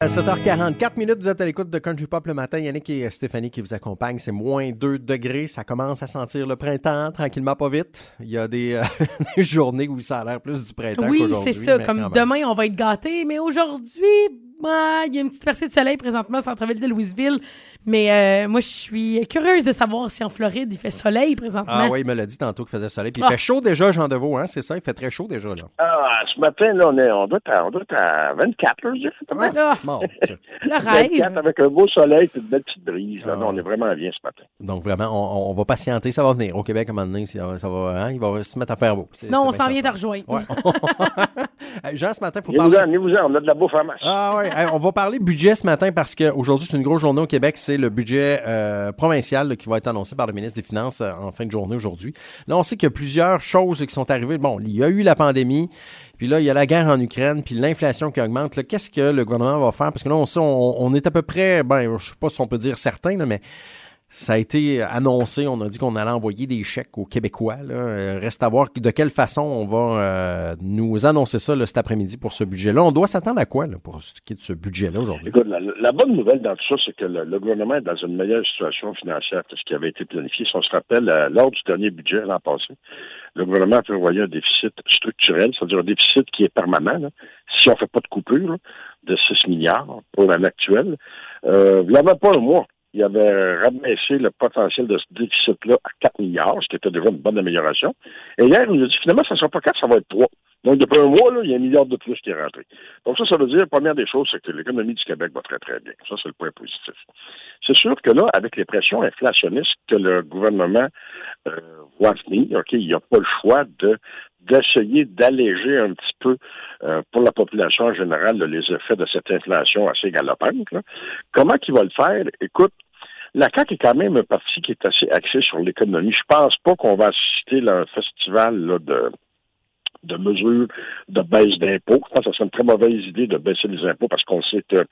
À 7h44 minutes, vous êtes à l'écoute de Country Pop le matin. Yannick et Stéphanie qui vous accompagnent. C'est moins 2 degrés. Ça commence à sentir le printemps, tranquillement, pas vite. Il y a des, euh, des journées où ça a l'air plus du printemps Oui, c'est ça. Comme demain, on va être gâtés, mais aujourd'hui, bah, il y a une petite percée de soleil présentement centre-ville de Louisville. Mais euh, moi, je suis curieuse de savoir si en Floride, il fait soleil présentement. Ah oui, il me l'a dit tantôt qu'il faisait soleil. Puis il Ah. fait chaud déjà, Jean Deveau, hein, c'est ça? Il fait très chaud déjà, là. Ah, ce matin, là, on, est, on, doit, être à, on doit être à 24, là, je dirais. à. Ah, Bon, Dieu. le 24 rêve. avec un beau soleil et une belle petite brise. Là. Ah. Non, on est vraiment bien ce matin. Donc vraiment, on, on va patienter. Ça va venir au Québec à un moment donné. Ça va, ça va, hein, il va se mettre à faire beau. Sinon, on s'en vient te certain. rejoindre. Ouais. Jean, ce matin, il faut parler. venez-vous-en, on a de la bouffe en masse. Ah ouais, Hey, on va parler budget ce matin parce qu'aujourd'hui, c'est une grosse journée au Québec. C'est le budget euh, provincial là, qui va être annoncé par le ministre des Finances euh, en fin de journée aujourd'hui. Là, on sait qu'il y a plusieurs choses qui sont arrivées. Bon, il y a eu la pandémie, puis là, il y a la guerre en Ukraine, puis l'inflation qui augmente. Qu'est-ce que le gouvernement va faire? Parce que là, on sait, on, est à peu près, ben, je sais pas si on peut dire certain, mais ça a été annoncé. On a dit qu'on allait envoyer des chèques aux Québécois. Là. Euh, Reste à voir de quelle façon on va euh, nous annoncer ça là, cet après-midi pour ce budget-là. On doit s'attendre à quoi là, pour ce qui est de ce budget-là aujourd'hui? La, la bonne nouvelle dans tout ça, c'est que le, gouvernement est dans une meilleure situation financière que ce qui avait été planifié. Si on se rappelle, euh, lors du dernier budget l'an passé, le gouvernement a prévoyé un déficit structurel, c'est-à-dire un déficit qui est permanent, là, si on ne fait pas de coupure, de 6 milliards pour l'année actuelle. Euh, n'y avait pas un mois. Il avait rabaissé le potentiel de ce déficit-là à 4 milliards, ce qui était déjà une bonne amélioration. Et hier, il nous a dit finalement, ça ne sera pas 4, ça va être 3. Donc, depuis un mois, là, il y a un milliard de plus qui est rentré. Donc, ça, ça veut dire, première des choses, c'est que l'économie du Québec va très, très bien. Ça, c'est le point positif. C'est sûr que là, avec les pressions inflationnistes que le gouvernement euh, voit venir, OK, il n'y a pas le choix de d'essayer d'alléger un petit peu euh, pour la population en général les effets de cette inflation assez galopante. là. Comment qu'il va le faire? Écoute, la CAQ est quand même un parti qui est assez axé sur l'économie. Je pense pas qu'on va assister à un festival là, de de mesures de baisse d'impôts. Je pense que ça serait une très mauvaise idée de baisser les impôts parce qu'on sait que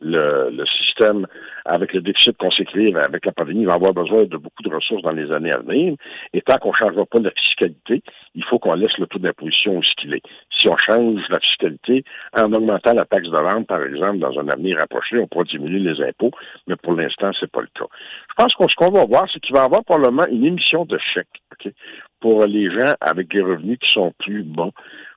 le, système, avec le déficit qu'on s'est créé avec la pandémie, va avoir besoin de beaucoup de ressources dans les années à venir. Et tant qu'on ne changera pas la fiscalité, il faut qu'on laisse le taux d'imposition où ce qu'il est. Si on change la fiscalité en augmentant la taxe de vente, par exemple, dans un avenir rapproché, on pourra diminuer les impôts, mais pour l'instant, c'est pas le cas. Je pense que ce qu'on va voir, c'est qu'il va y avoir probablement une émission de chèques pour les gens avec des revenus qui sont plus bons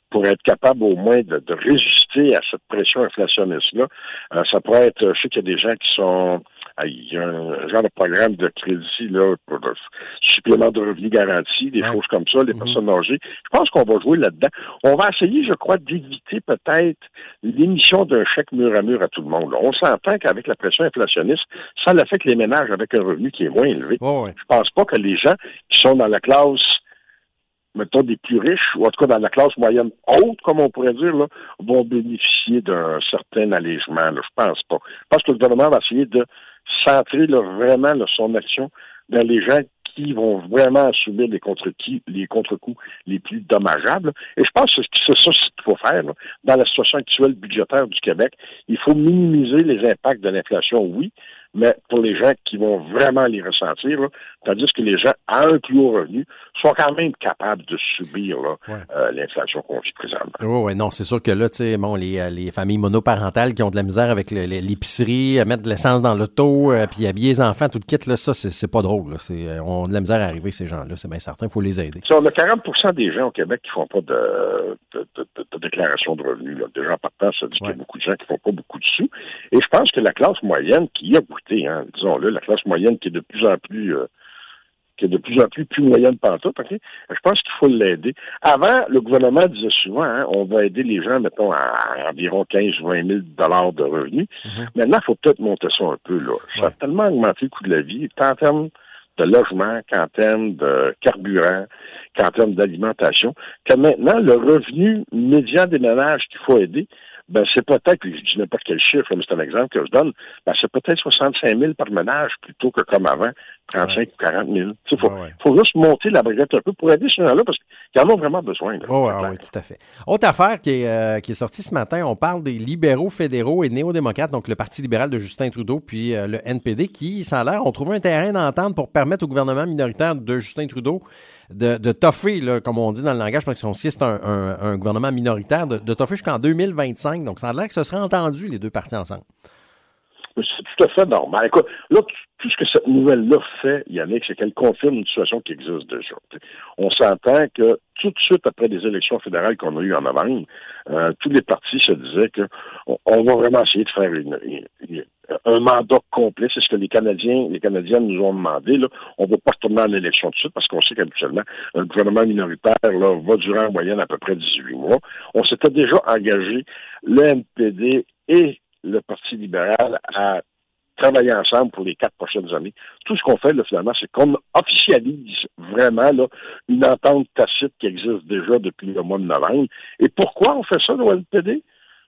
pour être capable au moins de, de résister à cette pression inflationniste-là. Euh, ça pourrait être, je sais qu'il y a des gens qui sont, ah, il y a un genre de programme de crédit là, pour le supplément de revenus garantis, des choses comme ça, les Mhm. personnes âgées. Je pense qu'on va jouer là-dedans. On va essayer, je crois, d'éviter peut-être l'émission d'un chèque mur à mur à tout le monde. On s'entend qu'avec la pression inflationniste, ça l'affecte les ménages avec un revenu qui est moins élevé. Ouais, ouais. Je pense pas que les gens qui sont dans la classe, mettons, des plus riches, ou en tout cas dans la classe moyenne haute, comme on pourrait dire, là, vont bénéficier d'un certain allègement. Là. Je pense pas. Je pense que le gouvernement va essayer de centrer là, vraiment là, son action dans les gens qui vont vraiment subir les contre-coups les, les plus dommageables. Et je pense que c'est ça qu'il faut faire là. dans la situation actuelle budgétaire du Québec. Il faut minimiser les impacts de l'inflation, oui, mais pour les gens qui vont vraiment les ressentir, là, tandis que les gens à un plus haut revenu sont quand même capables de subir Ouais. euh, l'inflation qu'on vit présentement. Oui, ouais, non, c'est sûr que là, tu sais, bon, les, euh, les familles monoparentales qui ont de la misère avec l'épicerie, à mettre de l'essence dans l'auto, euh, puis habiller les enfants, tout le kit, là, ça, c'est pas drôle. Là. Euh, on a de la misère à arriver, ces gens-là, c'est bien certain, il faut les aider. Sais, on a 40 des gens au Québec qui font pas de, de, de- déclaration de revenus. Là. Déjà, en partant, ça dit qu'il y a beaucoup de gens qui font pas beaucoup de sous. Et je pense que la classe moyenne qui y a goûté, hein, disons-le, la classe moyenne qui est de plus en plus euh, qui est de plus en plus plus moyenne pantoute, OK? Je pense qu'il faut l'aider. Avant, le gouvernement disait souvent, hein, on va aider les gens, mettons, à, environ 15-20 000 dollars de revenus. Mhm. Maintenant, il faut peut-être monter ça un peu, là. Ça a tellement augmenté le coût de la vie, tant en termes de logement qu'en termes de carburant, qu'en termes d'alimentation, que maintenant, le revenu médian des ménages qu'il faut aider, ben, c'est peut-être, je dis n'importe quel chiffre, mais c'est un exemple que je donne, ben, c'est peut-être 65 000 par ménage plutôt que comme avant, 35 ou 40 000. Il faut, faut, juste monter la brigade un peu pour aider ces gens-là parce qu'ils en ont vraiment besoin. Oh, oui, tout à fait. Autre affaire qui est, euh, qui est sortie ce matin, on parle des libéraux fédéraux et néo-démocrates, donc le Parti libéral de Justin Trudeau puis euh, le NPD, qui, ça a l'air, ont trouvé un terrain d'entente pour permettre au gouvernement minoritaire de Justin Trudeau de, de toffer, là, comme on dit dans le langage, parce qu'on sait c'est un, un, gouvernement minoritaire, de, de toffer jusqu'en 2025. Donc, ça a l'air que ce serait entendu, les deux partis ensemble. C'est tout à fait normal. Écoute, là, tout ce que cette nouvelle-là fait, Yannick, c'est qu'elle confirme une situation qui existe déjà. On s'entend que tout de suite après les élections fédérales qu'on a eues en novembre, euh, tous les partis se disaient qu'on on va vraiment essayer de faire un mandat complet. C'est ce que les Canadiens, les Canadiennes nous ont demandé. Là. On ne va pas retourner en élection tout de suite parce qu'on sait qu'habituellement, un gouvernement minoritaire là, va durer en moyenne à peu près 18 mois. On s'était déjà engagé, le NPD et le Parti libéral à travailler ensemble pour les quatre prochaines années. Tout ce qu'on fait, là, finalement, c'est qu'on officialise vraiment là, une entente tacite qui existe déjà depuis le mois de novembre. Et pourquoi on fait ça, au NPD?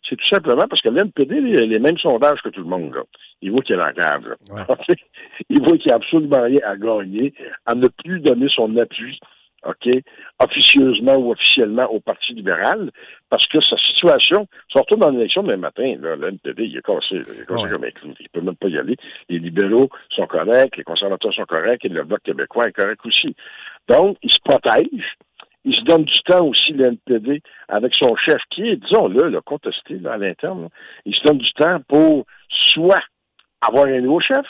C'est tout simplement parce que l'NPD, les, les mêmes sondages que tout le monde. Là. Il voit qu'il est en cave. Il voit qu'il n'y a absolument rien à gagner, à ne plus donner son appui OK, officieusement ou officiellement au Parti libéral, parce que sa situation, surtout dans l'élection de matin, là, le NPD, il est cassé, il est cassé comme un clou, il peut même pas y aller. Les libéraux sont corrects, les conservateurs sont corrects, et le Bloc québécois est correct aussi. Donc, il se protège, il se donne du temps aussi, le NPD, avec son chef, qui est, disons-le, le contesté à l'interne, il se donne du temps pour soit avoir un nouveau chef,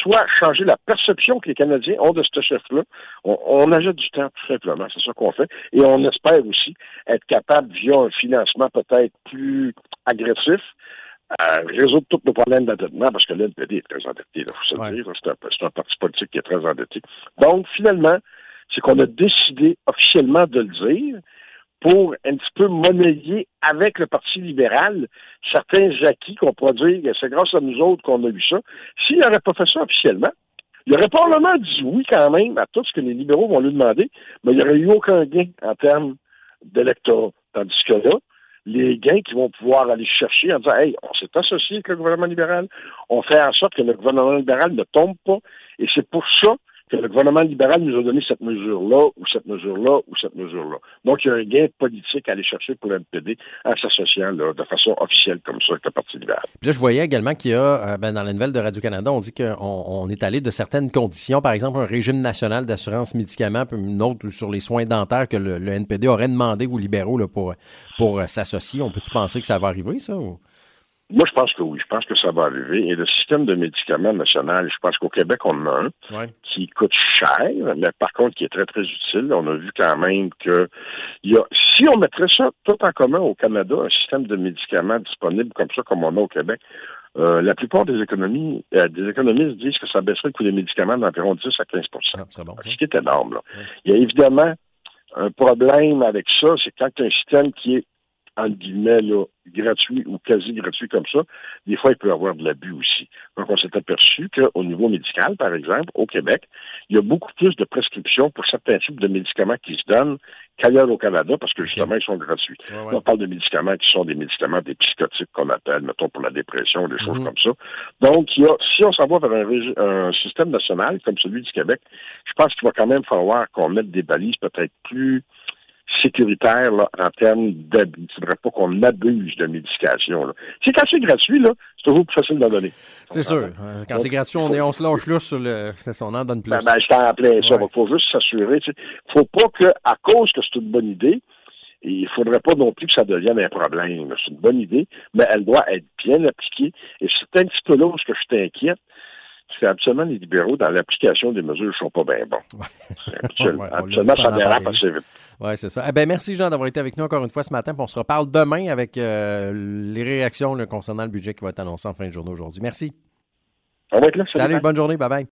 soit changer la perception que les Canadiens ont de ce chef-là. On, on, ajoute du temps, tout simplement. C'est ça qu'on fait. Et on espère aussi être capable, via un financement peut-être plus agressif, à résoudre tous nos problèmes d'endettement, parce que l'NPD est très endetté, il faut se le dire. C'est un, un, parti politique qui est très endetté. Donc, finalement, c'est qu'on a décidé officiellement de le dire, pour un petit peu monnayer avec le Parti libéral certains acquis qu'on dire c'est grâce à nous autres qu'on a eu ça. S'il n'aurait pas fait ça officiellement, il aurait probablement dit oui quand même à tout ce que les libéraux vont lui demander, mais il n'y aurait eu aucun gain en termes d'électorat. Tandis que là, les gains qu'ils vont pouvoir aller chercher en disant Hey, on s'est associé avec le gouvernement libéral, on fait en sorte que le gouvernement libéral ne tombe pas, et c'est pour ça que le gouvernement libéral nous a donné cette mesure-là, ou cette mesure-là, ou cette mesure-là. Donc, il y a un gain politique à aller chercher pour l'NPD en s'associant de façon officielle comme ça avec le Parti libéral. Puis là, je voyais également qu'il y a, euh, ben, dans la nouvelle de Radio-Canada, on dit qu'on on est allé de certaines conditions, par exemple un régime national d'assurance médicaments, puis une autre sur les soins dentaires que le, NPD aurait demandé aux libéraux là, pour, pour euh, s'associer. On peut-tu penser que ça va arriver, ça? Moi, je pense que oui. Je pense que ça va arriver. Et le système de médicaments national, je pense qu'au Québec, on en a un qui coûte cher, mais par contre qui est très, très utile. On a vu quand même que il y a, si on mettrait ça tout en commun au Canada, un système de médicaments disponible comme ça, comme on a au Québec, euh, la plupart des économies, euh, des économistes disent que ça baisserait le coût des médicaments d'environ 10 à 15 ah, bon, Ce qui est énorme. Là. Il y a évidemment un problème avec ça, c'est quand tu as un système qui est entre guillemets, là, gratuit ou quasi gratuit comme ça, des fois, il peut y avoir de l'abus aussi. Donc, on s'est aperçu qu'au niveau médical, par exemple, au Québec, il y a beaucoup plus de prescriptions pour certains types de médicaments qui se donnent qu'ailleurs au Canada, parce que justement, ils sont gratuits. On parle de médicaments qui sont des médicaments, des psychotiques qu'on appelle, mettons, pour la dépression, des choses mhm. comme ça. Donc, il y a, si on s'en va vers un, un, système national comme celui du Québec, je pense qu'il va quand même falloir qu'on mette des balises peut-être plus sécuritaire là, en termes d'abus. Il ne faudrait pas qu'on abuse de médication. C'est quand c'est gratuit, là, c'est toujours plus facile d'en donner. C'est sûr. Euh, quand c'est gratuit, on, est, on se lâche là sur le. On en donne plus. Ben, ben, je t'en plein ça. Il faut juste s'assurer. Il ne faut pas qu'à cause que c'est une bonne idée, il ne faudrait pas non plus que ça devienne un problème. C'est une bonne idée, mais elle doit être bien appliquée. Et c'est un petit peu là où je t'inquiète c'est absolument les libéraux dans l'application des mesures ne sont pas bien bons. Absolument, ça dérape assez vite. Oui, c'est ça. Eh ben, merci, Jean, d'avoir été avec nous encore une fois ce matin. on se reparle demain avec euh, les réactions concernant le budget qui va être annoncé en fin de journée aujourd'hui. Merci. On va être là. Salut, bonne journée. Bye bye.